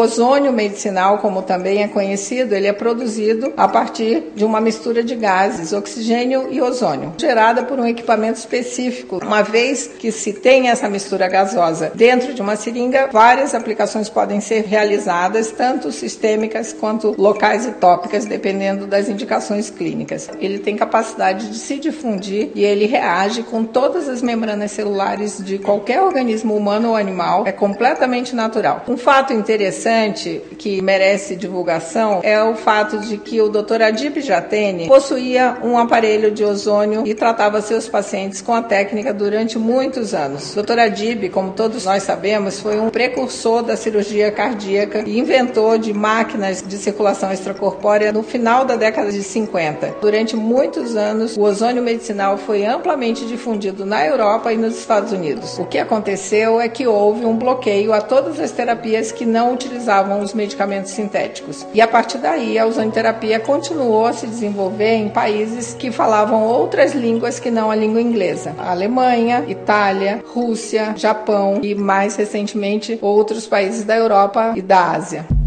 ozônio medicinal, como também é conhecido, ele é produzido a partir de uma mistura de gases, oxigênio e ozônio, gerada por um equipamento específico. Uma vez que se tem essa mistura gasosa dentro de uma seringa, várias aplicações podem ser realizadas, tanto sistêmicas quanto locais e tópicas, dependendo das indicações clínicas. Ele tem capacidade de se difundir e ele reage com todas as membranas celulares de qualquer organismo humano ou animal. É completamente natural. Um fato interessante que merece divulgação é o fato de que o Dr. Adib Jatene possuía um aparelho de ozônio e tratava seus pacientes com a técnica durante muitos anos. O Dr. Adib, como todos nós sabemos, foi um precursor da cirurgia cardíaca e inventor de máquinas de circulação extracorpórea no final da década de 50. Durante muitos anos, o ozônio medicinal foi amplamente difundido na Europa e nos Estados Unidos. O que aconteceu é que houve um bloqueio a todas as terapias que não utilizavam os medicamentos sintéticos. E a partir daí, a ozonioterapia continuou a se desenvolver em países que falavam outras línguas que não a língua inglesa: a Alemanha, Itália, Rússia, Japão e mais recentemente outros países da Europa e da Ásia.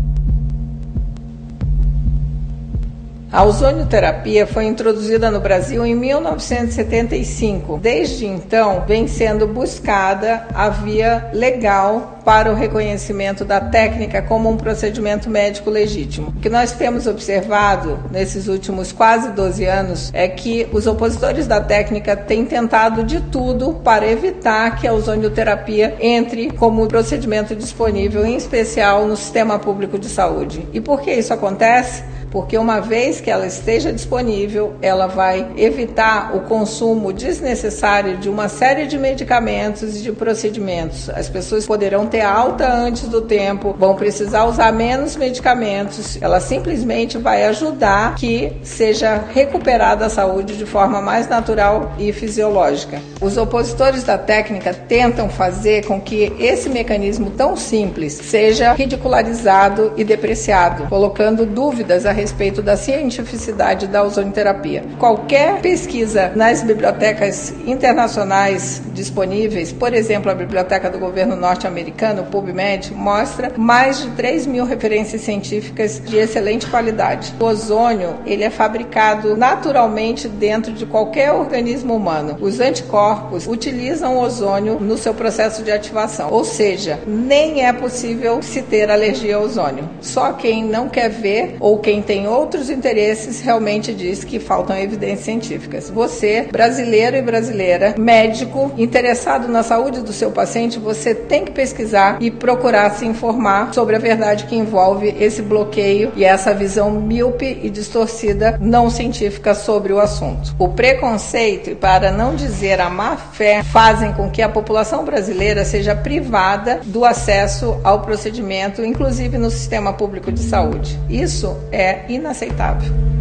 A ozonioterapia foi introduzida no Brasil em 1975. Desde então, vem sendo buscada a via legal para o reconhecimento da técnica como um procedimento médico legítimo. O que nós temos observado nesses últimos quase 12 anos é que os opositores da técnica têm tentado de tudo para evitar que a ozonioterapia entre como procedimento disponível, em especial no sistema público de saúde. E por que isso acontece? Porque uma vez que ela esteja disponível, ela vai evitar o consumo desnecessário de uma série de medicamentos e de procedimentos. As pessoas poderão ter alta antes do tempo, vão precisar usar menos medicamentos. Ela simplesmente vai ajudar que seja recuperada a saúde de forma mais natural e fisiológica. Os opositores da técnica tentam fazer com que esse mecanismo tão simples seja ridicularizado e depreciado, colocando dúvidas a respeito da cientificidade da ozonioterapia. Qualquer pesquisa nas bibliotecas internacionais disponíveis, por exemplo, a Biblioteca do Governo Norte-Americano, PubMed, mostra mais de 3 mil referências científicas de excelente qualidade. O ozônio ele é fabricado naturalmente dentro de qualquer organismo humano. Os anticorpos utilizam o ozônio no seu processo de ativação, ou seja, nem é possível se ter alergia ao ozônio. Só quem não quer ver ou quem tem tem outros interesses, realmente diz que faltam evidências científicas. Você, brasileiro e brasileira, médico, interessado na saúde do seu paciente, você tem que pesquisar e procurar se informar sobre a verdade que envolve esse bloqueio e essa visão míope e distorcida não científica sobre o assunto. O preconceito, e para não dizer a má fé, fazem com que a população brasileira seja privada do acesso ao procedimento, inclusive no sistema público de saúde. Isso é inaceitável.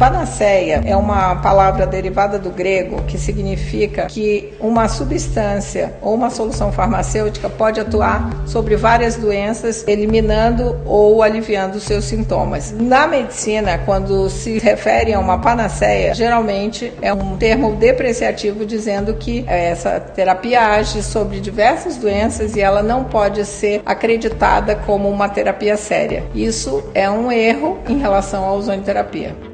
Panaceia é uma palavra derivada do grego que significa que uma substância ou uma solução farmacêutica pode atuar sobre várias doenças, eliminando ou aliviando seus sintomas. Na medicina, quando se refere a uma panaceia, geralmente é um termo depreciativo dizendo que essa terapia age sobre diversas doenças e ela não pode ser acreditada como uma terapia séria. Isso é um erro em relação à ozonioterapia.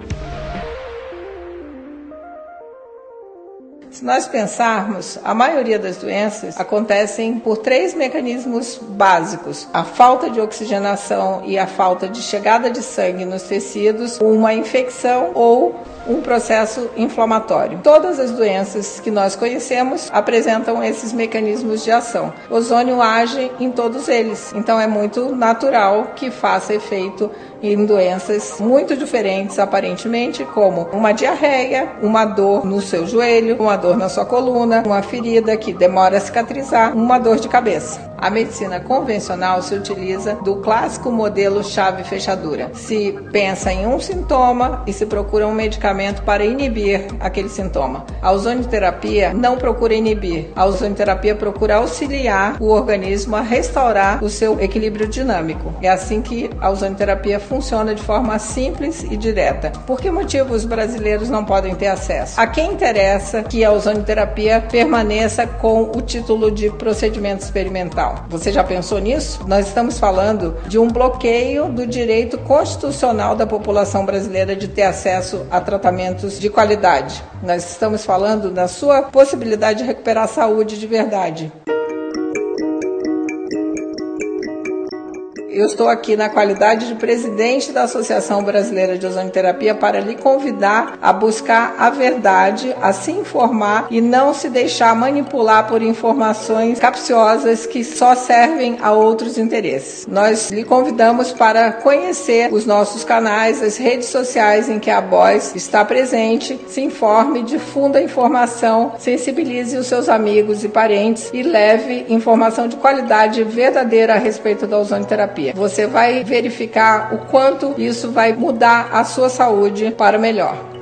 Nós pensarmos, a maioria das doenças acontecem por três mecanismos básicos: a falta de oxigenação e a falta de chegada de sangue nos tecidos, uma infecção ou um processo inflamatório. Todas as doenças que nós conhecemos apresentam esses mecanismos de ação. O ozônio age em todos eles, então é muito natural que faça efeito em doenças muito diferentes aparentemente, como uma diarreia, uma dor no seu joelho, uma dor na sua coluna, uma ferida que demora a cicatrizar, uma dor de cabeça. A medicina convencional se utiliza do clássico modelo chave fechadura. Se pensa em um sintoma e se procura um medicamento tratamento para inibir aquele sintoma. A ozonioterapia não procura inibir, a ozonioterapia procura auxiliar o organismo a restaurar o seu equilíbrio dinâmico. É assim que a ozonioterapia funciona de forma simples e direta. Por que motivo os brasileiros não podem ter acesso? A quem interessa que a ozonioterapia permaneça com o título de procedimento experimental? Você já pensou nisso? Nós estamos falando de um bloqueio do direito constitucional da população brasileira de ter acesso a tratamentos de qualidade. Nós estamos falando da sua possibilidade de recuperar a saúde de verdade. Eu estou aqui na qualidade de presidente da Associação Brasileira de Ozonoterapia para lhe convidar a buscar a verdade, a se informar e não se deixar manipular por informações capciosas que só servem a outros interesses. Nós lhe convidamos para conhecer os nossos canais, as redes sociais em que a Boys está presente, se informe, difunda a informação, sensibilize os seus amigos e parentes e leve informação de qualidade verdadeira a respeito da ozonoterapia. Você vai verificar o quanto isso vai mudar a sua saúde para melhor.